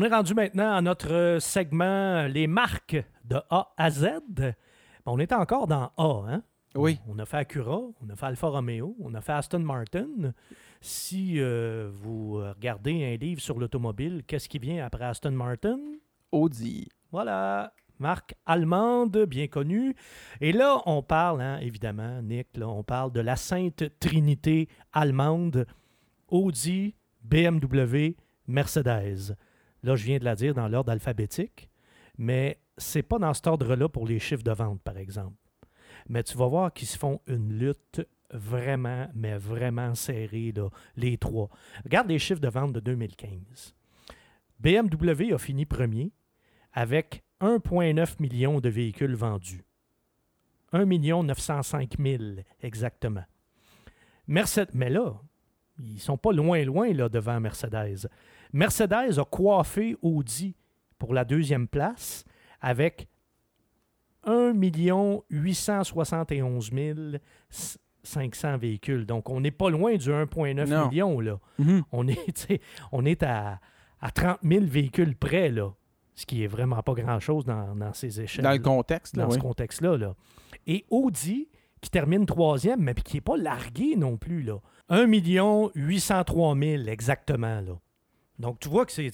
On est rendu maintenant à notre segment les marques de A à Z. On est encore dans A, hein? Oui. On a fait Acura, on a fait Alfa Romeo, on a fait Aston Martin. Si euh, vous regardez un livre sur l'automobile, qu'est-ce qui vient après Aston Martin? Audi. Voilà, marque allemande bien connue. Et là, on parle, hein, évidemment, Nick, là, on parle de la sainte trinité allemande, Audi, BMW, Mercedes. Là, je viens de la dire dans l'ordre alphabétique, mais c'est pas dans cet ordre-là pour les chiffres de vente, par exemple. Mais tu vas voir qu'ils se font une lutte vraiment, mais vraiment serrée, les trois. Regarde les chiffres de vente de 2015. BMW a fini premier avec 1,9 million de véhicules vendus. 1 905 000 exactement. Mercedes, mais là, ils sont pas loin, loin là, devant Mercedes. Mercedes a coiffé Audi pour la deuxième place avec 1 871 500 véhicules. Donc, on n'est pas loin du 1,9 million. Là. Mhm. On est, on est à, à 30 000 véhicules près, là, ce qui est vraiment pas grand-chose dans, dans ces échelles. Dans le contexte, là, dans oui. ce contexte-là. Là. Et Audi, qui termine troisième, mais qui n'est pas largué non plus. Là. 1 803 000 exactement. Là. Donc, tu vois que c'est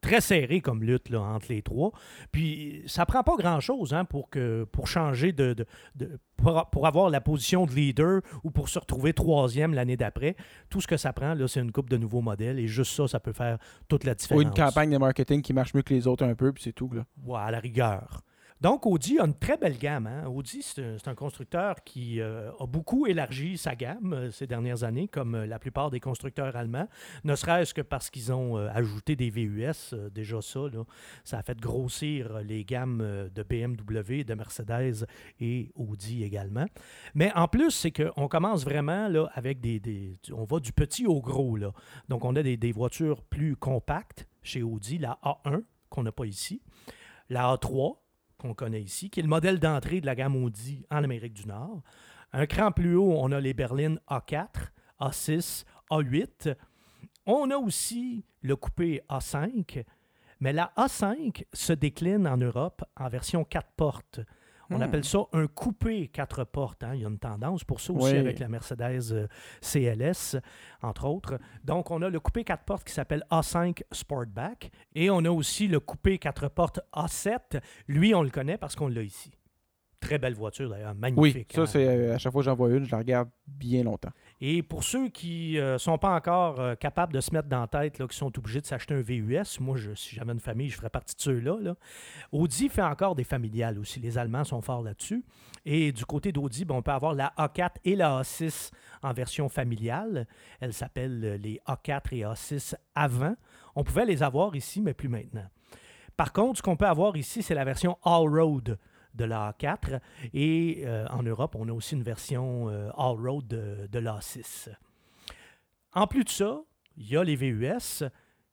très serré comme lutte là, entre les trois. Puis, ça prend pas grand-chose hein, pour, que, pour changer de... de- de- pour, pour avoir la position de leader ou pour se retrouver troisième l'année d'après. Tout ce que ça prend, là, c'est une coupe de nouveaux modèles. Et juste ça, ça peut faire toute la Ou différence. une campagne de marketing qui marche mieux que les autres un peu, puis c'est tout. Là. Ouais, à la rigueur. Donc, Audi a une très belle gamme. hein. Audi, c'est un, constructeur qui euh, a beaucoup élargi sa gamme euh, ces dernières années, comme euh, la plupart des constructeurs allemands, ne serait-ce que parce qu'ils ont ajouté des VUS. déjà ça, ça a fait grossir les gammes de BMW, de Mercedes et Audi également. Mais en plus, c'est qu'on commence vraiment là, avec des, On va du petit au gros. Là. Donc, on a des voitures plus compactes chez Audi, la A1, qu'on n'a pas ici, la A3, qu'on connaît ici, qui est le modèle d'entrée de la gamme Audi en Amérique du Nord. Un cran plus haut, on a les berlines A4, A6, A8. On a aussi le coupé A5, mais la A5 se décline en Europe en version 4 portes. On Hmm. appelle ça un coupé 4 portes. hein. Il y a une tendance pour ça aussi Oui. avec la Mercedes euh, CLS, entre autres. Donc, on a le coupé 4 portes qui s'appelle A5 Sportback et on a aussi le coupé 4 portes A7. Lui, on le connaît parce qu'on l'a ici. Très belle voiture d'ailleurs, Oui, magnifique. ça, hein. c'est euh, à chaque fois que j'en vois une, je la regarde bien longtemps. Et pour ceux qui ne sont pas encore euh, capables de se mettre dans tête, là, qui sont obligés de s'acheter un VUS, moi, je, si j'avais une famille, je ferais partie de ceux-là. là. Audi fait encore des familiales aussi. Les Allemands sont forts là-dessus. Et du côté d'Audi, ben, on peut avoir la A4 et la A6 en version familiale. Elles s'appellent euh, les A4 et A6 avant. On pouvait les avoir ici, mais plus maintenant. Par contre, ce qu'on peut avoir ici, c'est la version All-Road de la A4. Et euh, en Europe, on a aussi une version euh, All-Road de, de l'A6. En plus de ça, il y a les VUS.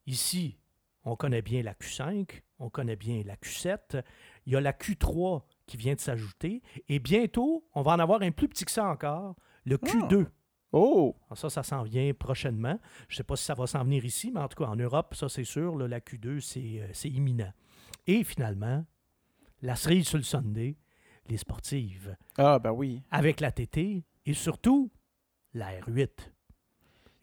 Ici, on connaît bien la Q5, on connaît bien la Q7. Il y a la Q3 qui vient de s'ajouter. Et bientôt, on va en avoir un plus petit que ça encore, le Q2. Oh! Alors ça, ça s'en vient prochainement. Je ne sais pas si ça va s'en venir ici, mais en tout cas, en Europe, ça c'est sûr, là, la Q2, c'est euh, c'est imminent. Et finalement, la cerise sur le Sunday, les sportives, Ah, ben oui. avec la TT et surtout la R8.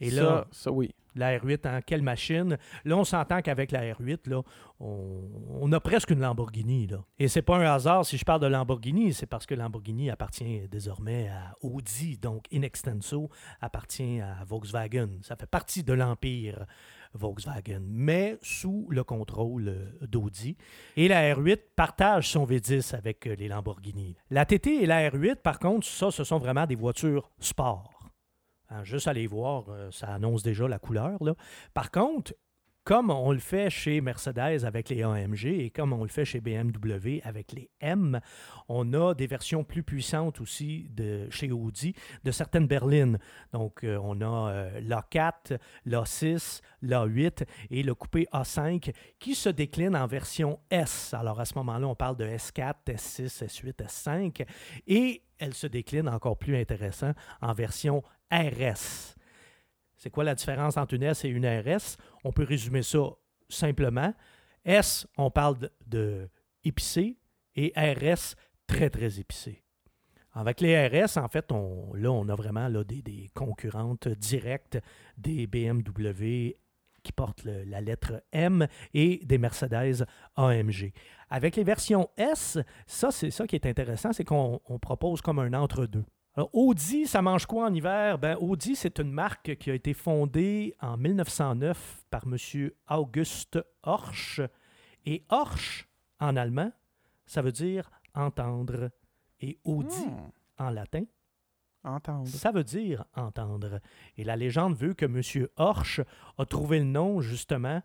Et ça, là, ça, oui. La R8, en quelle machine? Là, on s'entend qu'avec la R8, là, on, a presque une Lamborghini. Là. Et c'est pas un hasard si je parle de Lamborghini, c'est parce que Lamborghini appartient désormais à Audi, donc in extenso appartient à Volkswagen. Ça fait partie de l'empire Volkswagen, mais sous le contrôle euh, d'Audi. Et la R8 partage son V10 avec euh, les Lamborghini. La TT et la R8, par contre, ça, ce sont vraiment des voitures sport. Hein, juste aller voir, euh, ça annonce déjà la couleur. Là. Par contre, comme on le fait chez Mercedes avec les AMG et comme on le fait chez BMW avec les M, on a des versions plus puissantes aussi de, chez Audi de certaines berlines. Donc, euh, on a euh, l'A4, l'A6, l'A8 et le coupé A5 qui se décline en version S. Alors, à ce moment-là, on parle de S4, S6, S8, S5 et elle se décline encore plus intéressant en version RS. C'est quoi la différence entre une S et une RS? On peut résumer ça simplement. S, on parle de, épicé et RS, très, très épicé. Avec les RS, en fait, là, on a vraiment des, concurrentes directes des BMW qui portent la lettre M et des Mercedes AMG. Avec les versions S, ça, c'est ça qui est intéressant, c'est qu'on on propose comme un entre-deux. Alors, Audi, ça mange quoi en hiver? Ben, Audi, c'est une marque qui a été fondée en 1909 par M. August Horsch. Et Horsch, en allemand, ça veut dire entendre. Et Audi, Hmm. en latin, Entendre. ça veut dire entendre. Et la légende veut que M. Horsch a trouvé le nom justement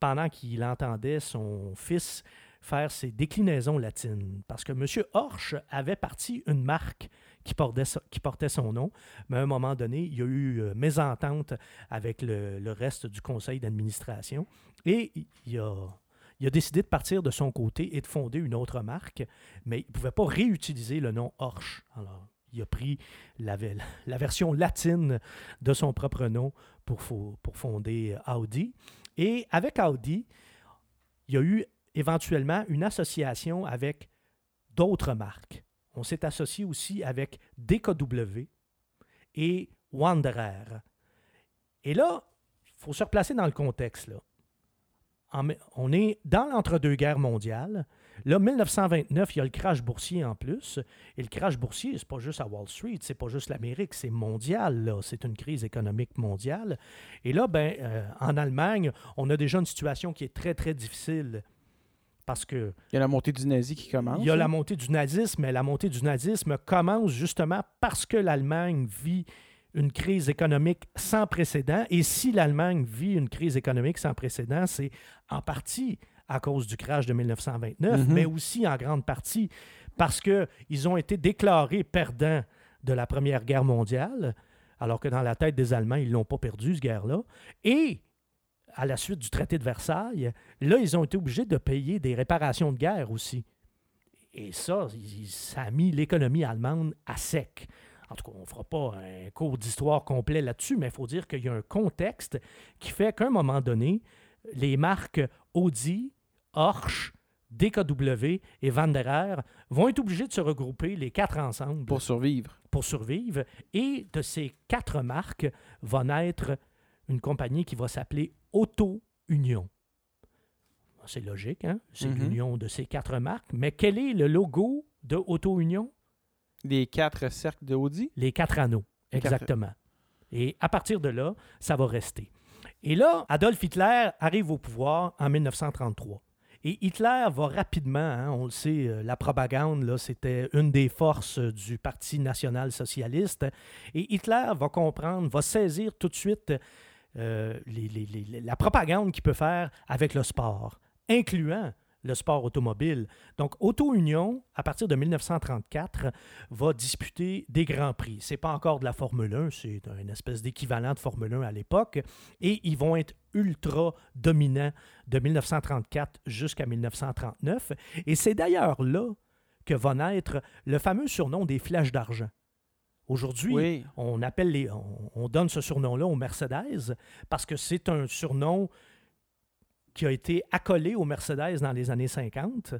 pendant qu'il entendait son fils faire ses déclinaisons latines. Parce que M. Horsch avait parti une marque qui portait, son nom, mais à un moment donné, il y a eu euh, mésentente avec le, reste du conseil d'administration et il a, décidé de partir de son côté et de fonder une autre marque, mais il ne pouvait pas réutiliser le nom Horsch. Alors, il a pris la, la version latine de son propre nom pour, pour fonder Audi. Et avec Audi, il y a eu éventuellement une association avec d'autres marques. On s'est associé aussi avec DKW et Wanderer. Et là, il faut se replacer dans le contexte. Là. On est dans l'entre-deux-guerres mondiales. Là, 1929, il y a le crash boursier en plus. Et le crash boursier, c'est pas juste à Wall Street, c'est pas juste l'Amérique, c'est mondial. C'est une crise économique mondiale. Et là, ben, euh, en Allemagne, on a déjà une situation qui est très, très difficile parce que Il y a la montée du nazi qui commence. il y a la hein? montée du nazisme, mais la montée du nazisme commence justement parce que l'Allemagne vit une crise économique sans précédent. Et si l'Allemagne vit une crise économique sans précédent, c'est en partie à cause du crash de 1929, Mhm. mais aussi en grande partie parce qu'ils ont été déclarés perdants de la Première Guerre mondiale, alors que dans la tête des Allemands, ils ne l'ont pas perdu, cette guerre-là. Et à la suite du traité de Versailles, là, ils ont été obligés de payer des réparations de guerre aussi. Et ça, ça a mis l'économie allemande à sec. En tout cas, on ne fera pas un cours d'histoire complet là-dessus, mais il faut dire qu'il y a un contexte qui fait qu'à un moment donné, les marques Audi, Horsch, DKW et Wanderer vont être obligés de se regrouper les quatre ensemble Pour survivre. pour survivre. Et de ces quatre marques va naître une compagnie qui va s'appeler Auto Union. C'est logique, hein? C'est Mhm. l'union de ces quatre marques. Mais quel est le logo de Auto Union? Les quatre cercles de Audi? Les quatre anneaux, quatre- exactement. Et à partir de là, ça va rester. Et là, Adolf Hitler arrive au pouvoir en 1933. Et Hitler va rapidement, hein, on le sait, euh, la propagande, là, c'était une des forces du Parti national-socialiste. Et Hitler va comprendre, va saisir tout de suite euh, la propagande qu'il peut faire avec le sport, incluant le sport automobile. Donc, Auto Union, à partir de 1934, va disputer des grands prix. C'est pas encore de la Formule 1, c'est une espèce d'équivalent de Formule 1 à l'époque. Et ils vont être ultra dominants de 1934 jusqu'à 1939. Et c'est d'ailleurs là que va naître le fameux surnom des flèches d'argent. Aujourd'hui, Oui. on appelle les, on, on donne ce surnom-là aux Mercedes parce que c'est un surnom qui a été accolé aux Mercedes dans les années 50.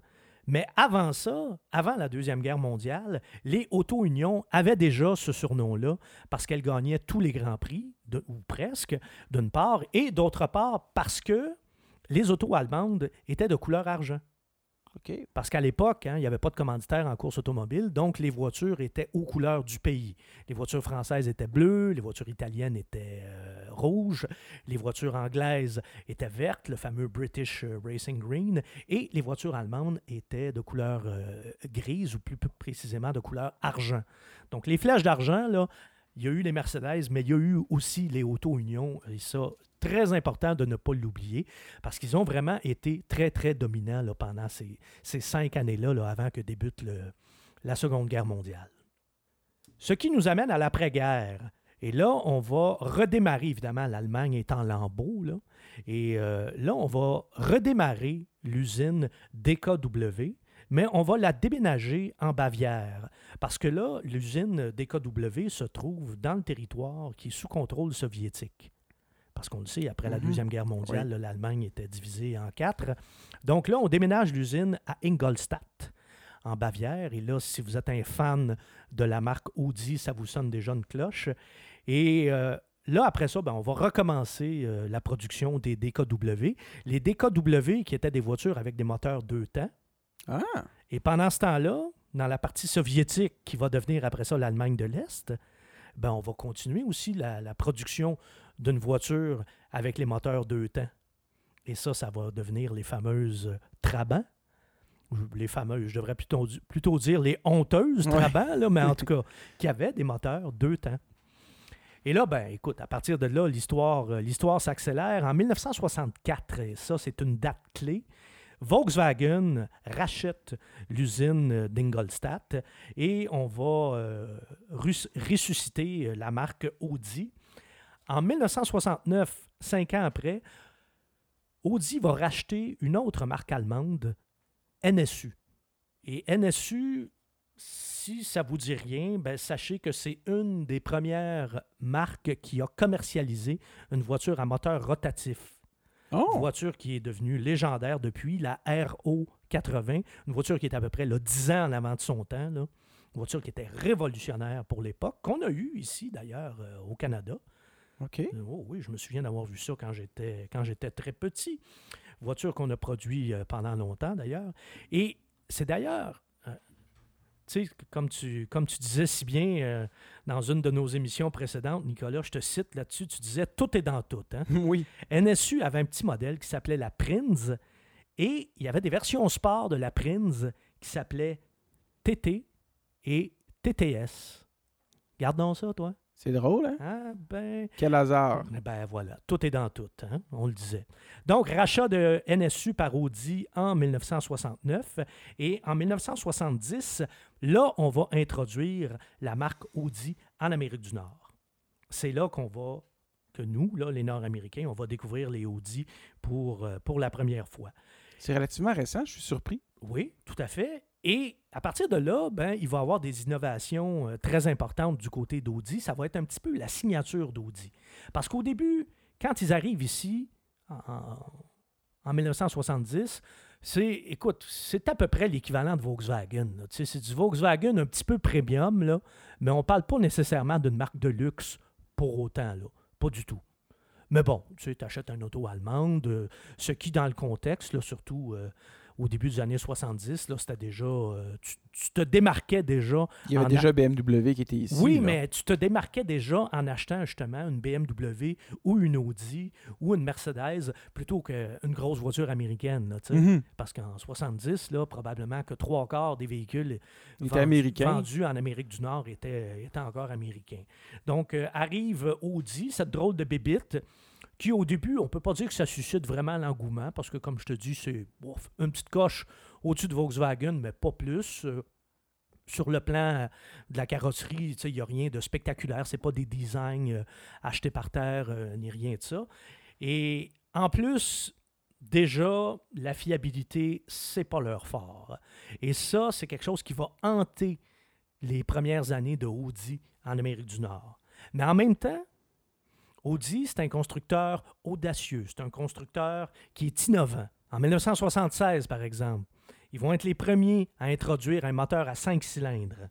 Mais avant ça, avant la Deuxième Guerre mondiale, les Auto-Union avaient déjà ce surnom-là parce qu'elles gagnaient tous les grands prix, de- ou presque, d'une part, et d'autre part parce que les autos allemandes étaient de couleur argent. Parce qu'à l'époque, hein, il n'y avait pas de commanditaire en course automobile, donc les voitures étaient aux couleurs du pays. Les voitures françaises étaient bleues, les voitures italiennes étaient euh, rouges, les voitures anglaises étaient vertes, le fameux British euh, Racing Green, et les voitures allemandes étaient de couleur euh, grise, ou plus, précisément de couleur argent. Donc les flèches d'argent, il y a eu les Mercedes, mais il y a eu aussi les Auto Union, et ça, très important de ne pas l'oublier, parce qu'ils ont vraiment été très, très dominants là, pendant ces, ces cinq années-là, là, avant que débute le- la Seconde Guerre mondiale. Ce qui nous amène à l'après-guerre. Et là, on va redémarrer, évidemment, l'Allemagne est en lambeaux, là. Et euh, là, on va redémarrer l'usine DKW, mais on va la déménager en Bavière. Parce que là, l'usine DKW se trouve dans le territoire qui est sous contrôle soviétique. Parce qu'on le sait, après la Mhm. Deuxième Guerre mondiale, l'Allemagne était divisée en quatre. Donc là, on déménage l'usine à Ingolstadt, en Bavière. Et là, si vous êtes un fan de la marque Audi, ça vous sonne déjà une cloche. Et euh, là, après ça, ben, on va recommencer euh, la production des DKW. Les DKW, qui étaient des voitures avec des moteurs deux temps. Ah, Et pendant ce temps-là, dans la partie soviétique, qui va devenir après ça l'Allemagne de l'Est, ben, on va continuer aussi la, la production d'une voiture avec les moteurs deux temps. Et ça, ça va devenir les fameuses Trabant. Ou Les fameuses, je devrais plutôt dire les honteuses Ouais. Trabant, là, mais en tout cas, qui avaient des moteurs deux temps. Et là, ben, écoute, à partir de là, l'histoire, euh, l'histoire s'accélère. En 1964, et ça, c'est une date clé, Volkswagen rachète l'usine d'Ingolstadt et on va euh, ressusciter euh, la marque Audi. En 1969, cinq ans après, Audi va racheter une autre marque allemande, NSU. Et NSU, si ça vous dit rien, ben, sachez que c'est une des premières marques qui a commercialisé une voiture à moteur rotatif. Une oh, voiture qui est devenue légendaire depuis, la RO 80, une voiture qui est à peu près là, 10 ans en avant de son temps. là. Une voiture qui était révolutionnaire pour l'époque, qu'on a eue ici d'ailleurs euh, au Canada. OK. Euh, Oh oui, je me souviens d'avoir vu ça quand j'étais quand j'étais très petit. Voiture qu'on a produit euh, pendant longtemps d'ailleurs. Et c'est d'ailleurs, tu sais, comme tu, comme tu disais si bien euh, dans une de nos émissions précédentes, Nicolas, je te cite là-dessus, tu disais tout est dans tout. Hein? oui. NSU avait un petit modèle qui s'appelait la Prinz et il y avait des versions sport de la Prinz qui s'appelaient TT et TTS. Gardons ça, toi. C'est drôle, hein? Ah, ben, Quel hasard. Ben voilà, tout est dans tout, hein, on le disait. Donc, rachat de NSU par Audi en 1969 et en 1970, là, on va introduire la marque Audi en Amérique du Nord. C'est là qu'on va, que nous, là, les Nord-Américains, on va découvrir les Audi pour, euh, pour la première fois. C'est relativement récent, je suis surpris. Oui, tout à fait. Et à partir de là, ben, il va y avoir des innovations euh, très importantes du côté d'Audi. Ça va être un petit peu la signature d'Audi. Parce qu'au début, quand ils arrivent ici, en, en- en 1970, c'est, écoute, c'est à peu près l'équivalent de Volkswagen. C'est du Volkswagen un petit peu premium, là, mais on ne parle pas nécessairement d'une marque de luxe pour autant. Là. Pas du tout. Mais bon, tu sais, achètes un auto allemande, euh, ce qui, dans le contexte, là, surtout euh, au début des années 70, là, c'était déjà. euh, tu, tu te démarquais déjà. Il y avait déjà BMW qui était ici. oui, là. mais tu te démarquais déjà en achetant justement une BMW ou une Audi ou une Mercedes plutôt qu'une grosse voiture américaine. là. Mhm. Parce qu'en 70, là, probablement que trois quarts des véhicules vendus- en Amérique du Nord étaient, étaient encore américains. Donc, euh, arrive Audi, cette drôle de bébite, qui au début, on ne peut pas dire que ça suscite vraiment l'engouement, parce que comme je te dis, c'est une petite coche au-dessus de Volkswagen, mais pas plus. Euh, sur le plan euh, de la carrosserie, il n'y a rien de spectaculaire. C'est pas des designs euh, achetés par terre, ni rien de ça. Et en plus, déjà, la fiabilité, c'est pas leur fort. Et ça, c'est quelque chose qui va hanter les premières années de Audi en Amérique du Nord. Mais en même temps, Audi, c'est un constructeur audacieux. C'est un constructeur qui est innovant. En 1976, par exemple, ils vont être les premiers à introduire un moteur à 5 cylindres.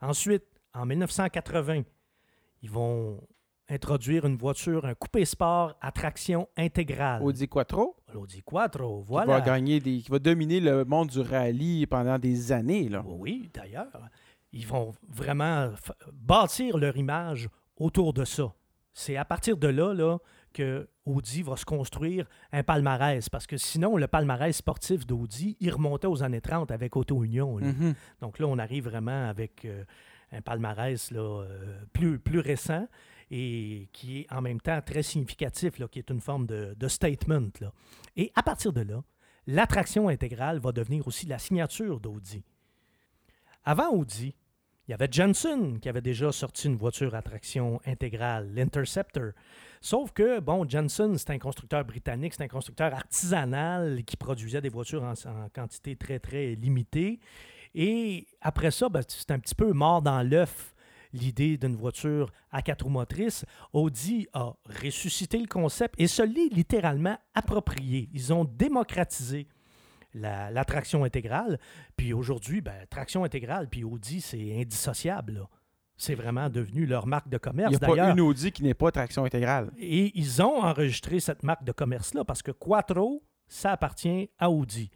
Ensuite, en 1980, ils vont introduire une voiture, un coupé sport à traction intégrale. Audi Quattro, L'Audi Quattro, qui voilà. va gagner des, qui va dominer le monde du rallye pendant des années. Là. Oui, d'ailleurs, ils vont vraiment bâtir leur image autour de ça. C'est à partir de là, là que Audi va se construire un palmarès, parce que sinon, le palmarès sportif d'Audi, il remontait aux années 30 avec Auto Union. là. Mhm. Donc là, on arrive vraiment avec euh, un palmarès là, euh, plus, plus récent et qui est en même temps très significatif, là, qui est une forme de, de statement. là. Et à partir de là, l'attraction intégrale va devenir aussi la signature d'Audi. Avant Audi, il y avait Jensen qui avait déjà sorti une voiture à traction intégrale, l'Interceptor. Sauf que, bon, Jensen, c'est un constructeur britannique, c'est un constructeur artisanal qui produisait des voitures en, quantité très, très limitée. Et après ça, ben, c'est un petit peu mort dans l'œuf l'idée d'une voiture à quatre motrices, Audi a ressuscité le concept et se l'est littéralement approprié. Ils ont démocratisé la, traction intégrale. Puis aujourd'hui, ben, traction intégrale, puis Audi, c'est indissociable. C'est vraiment devenu leur marque de commerce. Il n'y a pas une Audi qui n'est pas traction intégrale. Et ils ont enregistré cette marque de commerce-là parce que Quattro, ça appartient à Audi.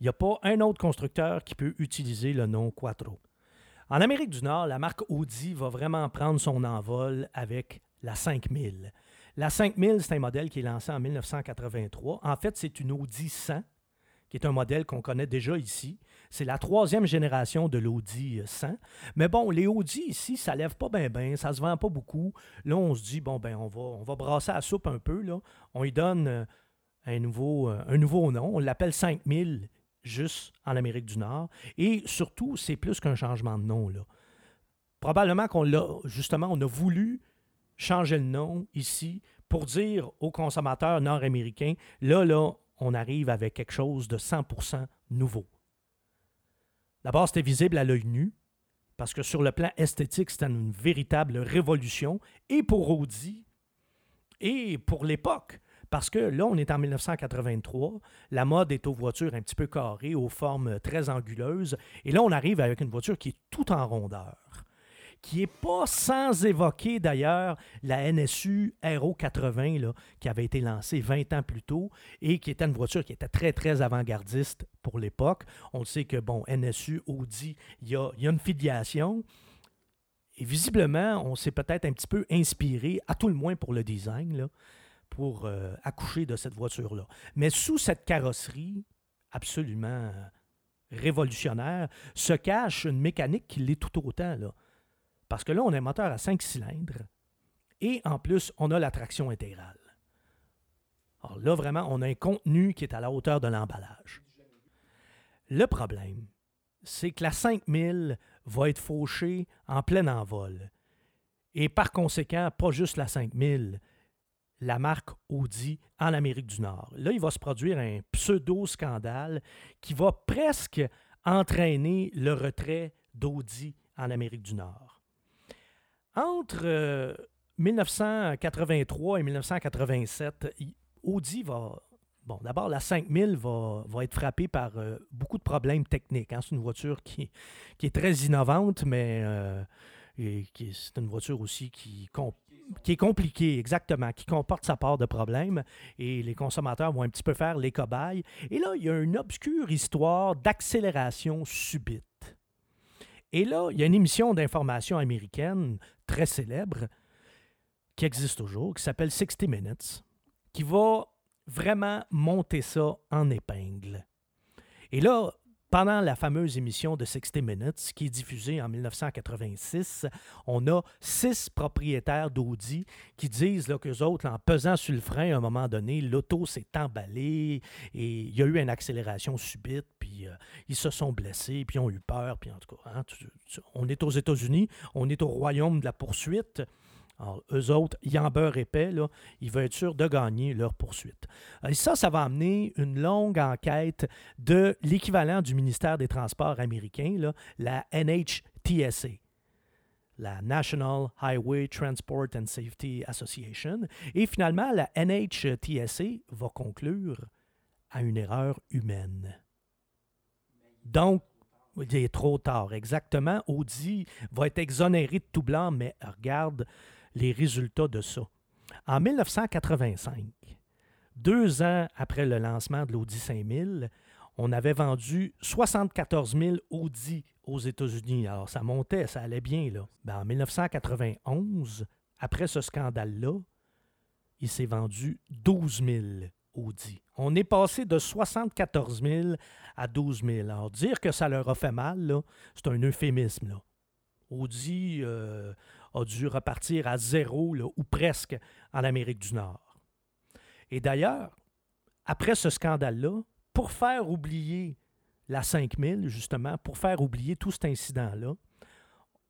Il n'y a pas un autre constructeur qui peut utiliser le nom Quattro. En Amérique du Nord, la marque Audi va vraiment prendre son envol avec la 5000. La 5000, c'est un modèle qui est lancé en 1983. En fait, c'est une Audi 100, qui est un modèle qu'on connaît déjà ici. C'est la troisième génération de l'Audi 100. Mais bon, les Audi ici, ça lève pas bien bien, ça se vend pas beaucoup. Là, on se dit, bon, ben, on va, on va brasser la soupe un peu. Là. On lui donne euh, un nouveau, euh, un nouveau nom. On l'appelle 5000 juste en Amérique du Nord. Et surtout, c'est plus qu'un changement de nom. Là. Probablement qu'on l'a, justement, on a voulu changer le nom ici pour dire aux consommateurs nord-américains, là, là, on arrive avec quelque chose de 100% nouveau. D'abord, c'était visible à l'œil nu, parce que sur le plan esthétique, c'était une véritable révolution, et pour Audi, et pour l'époque. Parce que là, on est en 1983, la mode est aux voitures un petit peu carrées, aux formes très anguleuses, et là, on arrive avec une voiture qui est tout en rondeur, qui n'est pas sans évoquer d'ailleurs la NSU Aero 80, là, qui avait été lancée 20 ans plus tôt, et qui était une voiture qui était très, très avant-gardiste pour l'époque. On sait que, bon, NSU, Audi, il y a, y a une filiation. Et visiblement, on s'est peut-être un petit peu inspiré, à tout le moins pour le design, là, pour euh, accoucher de cette voiture-là. Mais sous cette carrosserie absolument révolutionnaire se cache une mécanique qui l'est tout autant. Là. Parce que là, on a un moteur à 5 cylindres et en plus, on a la traction intégrale. Alors là, vraiment, on a un contenu qui est à la hauteur de l'emballage. Le problème, c'est que la 5000 va être fauchée en plein envol. Et par conséquent, pas juste la 5000, la marque Audi en Amérique du Nord. Là, il va se produire un pseudo-scandale qui va presque entraîner le retrait d'Audi en Amérique du Nord. Entre 1983 euh, et 1987, Audi va... Bon, d'abord, la 5000 va, va être frappée par euh, beaucoup de problèmes techniques. Hein. C'est une voiture qui, qui, est très innovante, mais euh, c'est une voiture aussi qui, qui est compliqué, exactement, qui comporte sa part de problèmes et les consommateurs vont un petit peu faire les cobayes. Et là, il y a une obscure histoire d'accélération subite. Et là, il y a une émission d'information américaine très célèbre qui existe toujours, qui s'appelle 60 Minutes, qui va vraiment monter ça en épingle. Et là, pendant la fameuse émission de 60 Minutes, qui est diffusée en 1986, on a six propriétaires d'Audi qui disent qu'eux autres, en pesant sur le frein à un moment donné, l'auto s'est emballée et il y a eu une accélération subite, euh, ils se sont blessés, puis ils ont eu peur, puis en tout cas, hein, on est aux États-Unis, on est au royaume de la poursuite. Alors, eux autres, ils en beurre ils veulent être sûrs de gagner leur poursuite. Et ça, ça va amener une longue enquête de l'équivalent du ministère des Transports américain, la NHTSA, la National Highway Transport and Safety Association. Et finalement, la NHTSA va conclure à une erreur humaine. Donc, il est trop tard, exactement. Audi va être exonéré de tout blanc, mais regarde, les résultats de ça. En 1985, deux ans après le lancement de l'Audi 5000, on avait vendu 74 000 Audi aux États-Unis. Alors, ça montait, ça allait bien. Là. Ben, en 1991, après ce scandale-là, il s'est vendu 12 000 Audi. On est passé de 74 000 à 12 000. Alors, dire que ça leur a fait mal, c'est un euphémisme. Audi, euh, a dû repartir à zéro, ou presque, en Amérique du Nord. Et d'ailleurs, après ce scandale-là, pour faire oublier la 5000, justement, pour faire oublier tout cet incident-là,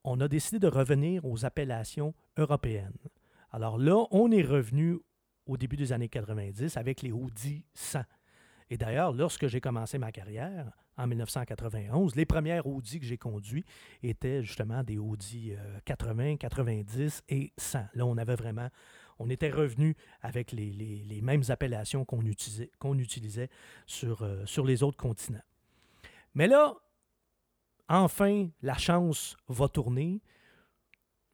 on a décidé de revenir aux appellations européennes. Alors là, on est revenu au début des années 90 avec les Audi 100. Et d'ailleurs, lorsque j'ai commencé ma carrière, en 1991, les premières Audi que j'ai conduites étaient justement des Audi 80, 90 et 100. Là, on avait vraiment, on était revenu avec les, les- les mêmes appellations qu'on utilisait, qu'on utilisait sur, euh, sur les autres continents. Mais là, enfin, la chance va tourner.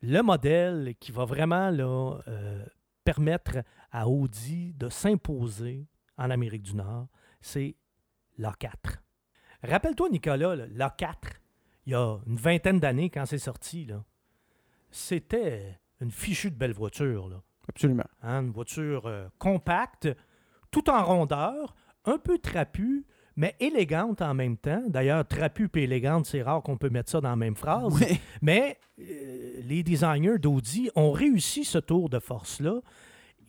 Le modèle qui va vraiment là, euh, permettre à Audi de s'imposer en Amérique du Nord, c'est l'A4. Rappelle-toi, Nicolas, là, l'A4, il y a une vingtaine d'années, quand c'est sorti, c'était une fichue de belle voiture. Là. Absolument. Hein, une voiture euh, compacte, tout en rondeur, un peu trapue, mais élégante en même temps. D'ailleurs, trapue et élégante, c'est rare qu'on peut mettre ça dans la même phrase. Oui. Mais euh, les designers d'Audi ont réussi ce tour de force-là.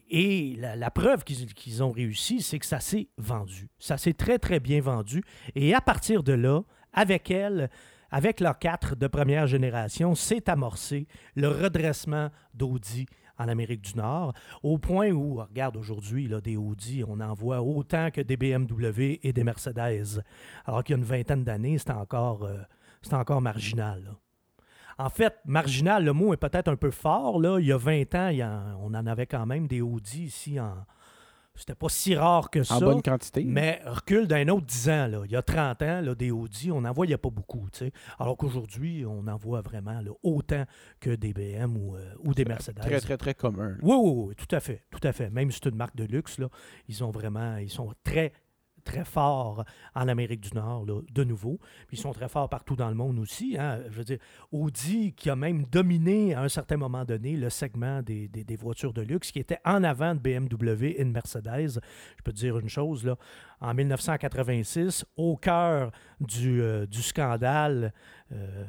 Et la, la preuve qu'ils ont réussi, c'est que ça s'est vendu. Ça s'est très, très bien vendu. Et à partir de là, avec elle, avec leur 4 de première génération, s'est amorcé le redressement d'Audi en Amérique du Nord, au point où, regarde aujourd'hui, des Audi, on en voit autant que des BMW et des Mercedes. Alors qu'il y a une vingtaine d'années, c'était encore, euh, encore marginal. En fait, marginal, le mot est peut-être un peu fort. Il y a 20 ans, on en avait quand même des Audi ici. En... C'était pas si rare que ça. En bonne quantité. Mais recule d'un autre 10 ans, là. il y a 30 ans, là, des Audi, on n'en voyait pas beaucoup. Alors qu'aujourd'hui, on en voit vraiment là, autant que des BM ou, euh, ou des Mercedes. Très, très, très commun. Oui, oui, oui, tout à fait, tout à fait. Même si c'est une marque de luxe, là, ils ont vraiment, ils sont très, très forts en Amérique du Nord, là, de nouveau. Puis ils sont très forts partout dans le monde aussi. hein. Je veux dire, Audi qui a même dominé à un certain moment donné le segment des, des- voitures de luxe, qui était en avant de BMW et de Mercedes. Je peux te dire une chose, là, en 1986, au cœur du, euh, du scandale euh,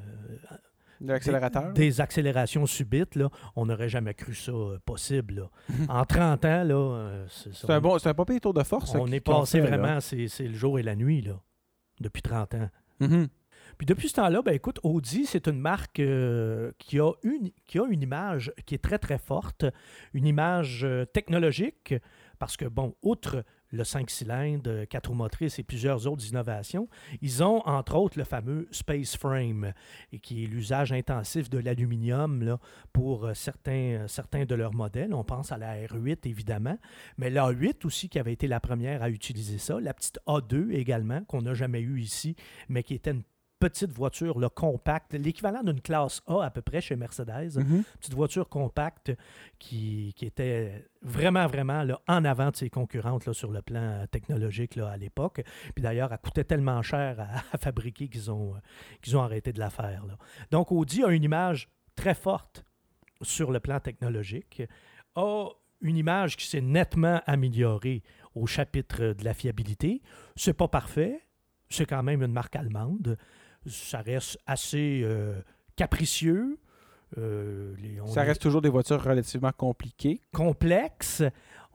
De l'accélérateur. des, des accélérations subites, là, on n'aurait jamais cru ça euh, possible. là. en 30 ans, là, euh, c'est ça. C'est un, bon, c'est un pas tour de force. on est passé fait, vraiment, c'est c'est le jour et la nuit, là, depuis 30 ans. Mhm. Puis depuis ce temps-là, ben écoute, Audi, c'est une marque euh, qui, a une, qui a une image qui est très, très forte, une image euh, technologique, parce que, bon, outre le 5 cylindres, 4 roues motrices et plusieurs autres innovations, ils ont, entre autres, le fameux Space Frame, et qui est l'usage intensif de l'aluminium pour euh, certains, euh, certains de leurs modèles. On pense à la R8, évidemment, mais la 8 aussi, qui avait été la première à utiliser ça, la petite A2 également, qu'on n'a jamais eu ici, mais qui était une petite voiture là, compacte, l'équivalent d'une classe A à peu près chez Mercedes. Mhm. Petite voiture compacte qui, qui était vraiment, vraiment là, en avant de ses concurrentes là, sur le plan technologique là, à l'époque. Puis d'ailleurs, elle coûtait tellement cher à, à fabriquer qu'ils ont, euh, qu'ils ont arrêté de la faire. là. Donc Audi a une image très forte sur le plan technologique, a une image qui s'est nettement améliorée au chapitre de la fiabilité. C'est pas parfait, c'est quand même une marque allemande. Ça reste assez euh, capricieux. Euh, les- on Ça est reste toujours des voitures relativement compliquées. complexe.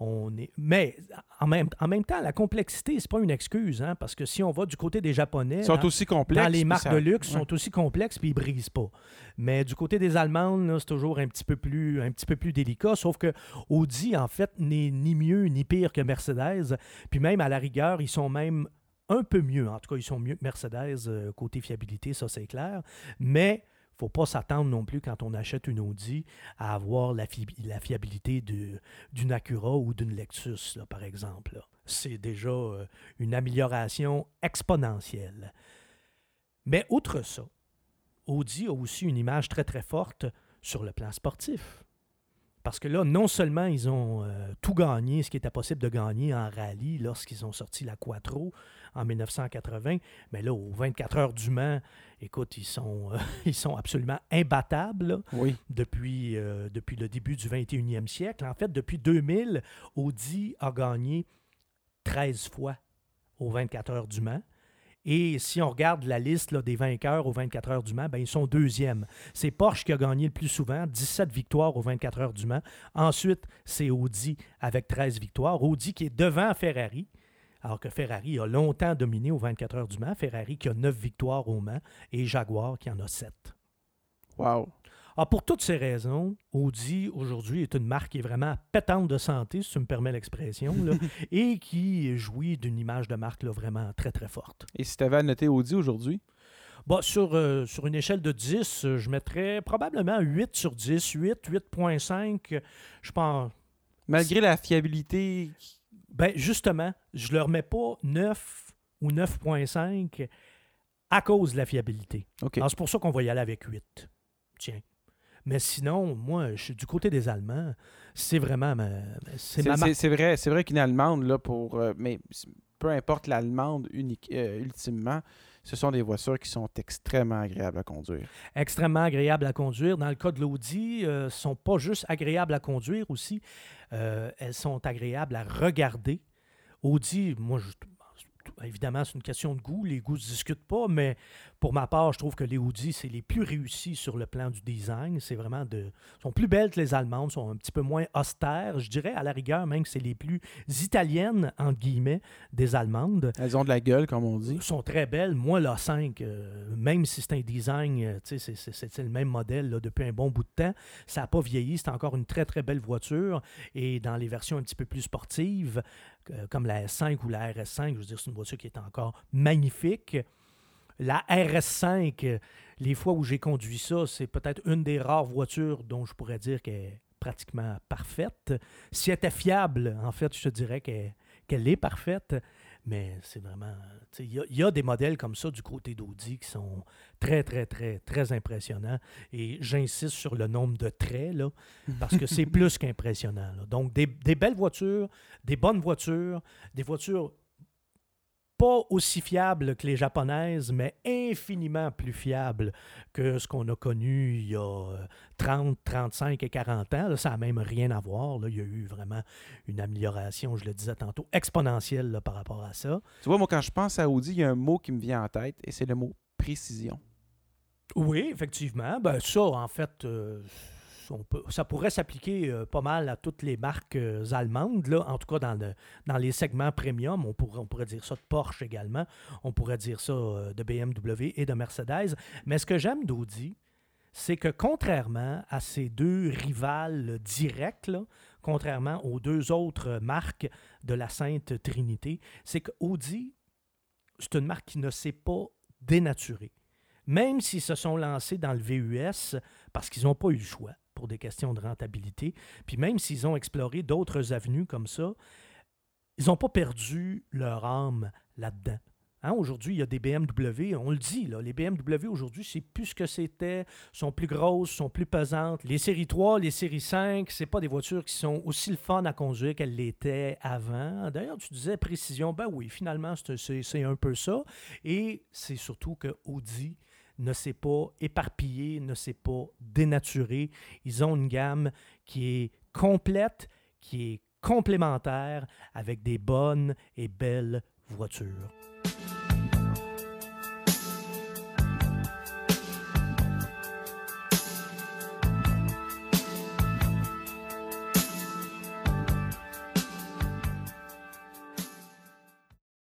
On est... Mais en même, en même temps, la complexité, c'est pas une excuse, hein, parce que si on va du côté des Japonais, Ils sont dans- aussi complexes. dans les marques ça- de luxe ouais. sont aussi complexes puis ils brisent pas. Mais du côté des Allemandes, c'est toujours un petit peu plus un petit peu plus délicat. Sauf que Audi, en fait, n'est ni mieux ni pire que Mercedes. Puis même à la rigueur, ils sont même un peu mieux. En tout cas, ils sont mieux que Mercedes euh, côté fiabilité, ça c'est clair. Mais faut pas s'attendre non plus quand on achète une Audi à avoir la, fi- la fiabilité d'une Acura ou d'une Lexus, là, par exemple. C'est déjà euh, une amélioration exponentielle. Mais outre ça, Audi a aussi une image très très forte sur le plan sportif. Parce que là, non seulement ils ont euh, tout gagné, ce qui était possible de gagner en rallye lorsqu'ils ont sorti la Quattro en 1980, mais là, aux 24 heures du Mans, écoute, ils sont, euh, ils sont absolument imbattables là, Oui. depuis, euh, depuis le début du 21e siècle. En fait, depuis 2000, Audi a gagné 13 fois aux 24 heures du Mans. Et si on regarde la liste des vainqueurs aux 24 heures du Mans, ben, ils sont deuxièmes. C'est Porsche qui a gagné le plus souvent, 17 victoires aux 24 heures du Mans. Ensuite, c'est Audi avec 13 victoires. Audi qui est devant Ferrari, alors que Ferrari a longtemps dominé aux 24 heures du Mans. Ferrari qui a 9 victoires au Mans et Jaguar qui en a 7. Wow. Ah, pour toutes ces raisons, Audi aujourd'hui est une marque qui est vraiment pétante de santé, si tu me permets l'expression, et qui jouit d'une image de marque là, vraiment très très forte. Et si tu avais à noter Audi aujourd'hui? Bon, sur, euh, sur une échelle de 10, euh, je mettrais probablement 8 sur 10, 8, 8.5. Je pense. Malgré la fiabilité. Ben, justement, je leur mets pas 9 ou 9.5 à cause de la fiabilité. Alors, c'est pour ça qu'on va y aller avec 8. Tiens. Mais sinon, moi, je suis du côté des Allemands. C'est vraiment ma, c'est ma vrai, qu'une Allemande, là, pour. euh, mais peu importe l'Allemande euh, ultimement, ce sont des voitures qui sont extrêmement agréables à conduire. extrêmement agréables à conduire. Dans le cas de l'Audi, euh, sont pas juste agréables à conduire aussi, euh, elles sont agréables à regarder. Audi, moi, je- évidemment, c'est une question de goût. Les goûts ne se discutent pas, mais pour ma part, je trouve que les Audi, c'est les plus réussis sur le plan du design. C'est vraiment de. sont plus belles que les Allemandes, sont un petit peu moins austères. Je dirais, à la rigueur, même que c'est les plus italiennes, entre guillemets, des Allemandes Elles ont de la gueule, comme on dit. sont très belles. Moi, l'A5, euh, même si c'est un design, euh, c'est- c'est c'est le même modèle là, depuis un bon bout de temps, ça n'a pas vieilli. C'est encore une très, très belle voiture. Et dans les versions un petit peu plus sportives, euh, comme la S5 ou la RS5, je veux dire, c'est une voiture qui est encore magnifique. La RS5, euh, les fois où j'ai conduit ça, c'est peut-être une des rares voitures dont je pourrais dire qu'elle est pratiquement parfaite. Si elle était fiable, en fait, je te dirais qu'elle est parfaite. Mais c'est vraiment. Il y, a- il y a des modèles comme ça du côté d'Audi qui sont très, très, très, très impressionnants. Et j'insiste sur le nombre de traits, là, parce que c'est plus qu'impressionnant. Donc, des, des belles voitures, des bonnes voitures, des voitures pas aussi fiables que les japonaises, mais infiniment plus fiables que ce qu'on a connu il y a euh, 30, 35 et 40 ans. Là, ça n'a même rien à voir. là. Il y a eu vraiment une amélioration, je le disais tantôt, exponentielle là, par rapport à ça. Tu vois, moi, quand je pense à Audi, il y a un mot qui me vient en tête et c'est le mot précision. Oui, effectivement. Ben, ça, en fait, euh, ça pourrait s'appliquer euh, pas mal à toutes les marques euh, allemandes, là, en tout cas dans, le- dans les segments premium. On pourrait, dire ça de Porsche également. On pourrait dire ça euh, de BMW et de Mercedes. Mais ce que j'aime d'Audi, c'est que contrairement à ces deux rivales directs, contrairement aux deux autres marques de la Sainte Trinité, c'est qu'Audi, c'est une marque qui ne s'est pas dénaturée même s'ils se sont lancés dans le VUS parce qu'ils n'ont pas eu le choix pour des questions de rentabilité, puis même s'ils ont exploré d'autres avenues comme ça, ils n'ont pas perdu leur âme là-dedans. Hein, aujourd'hui, il y a des BMW, on le dit, là, les BMW aujourd'hui, c'est plus ce que c'était, sont plus grosses, sont plus pesantes. Les séries 3, les séries 5, c'est pas des voitures qui sont aussi le fun à conduire qu'elles l'étaient avant. D'ailleurs, tu disais précision, ben oui, finalement, c'est- c'est c'est un peu ça. Et c'est surtout que Audi ne s'est pas éparpillé, ne s'est pas dénaturé. Ils ont une gamme qui est complète, qui est complémentaire, avec des bonnes et belles voitures.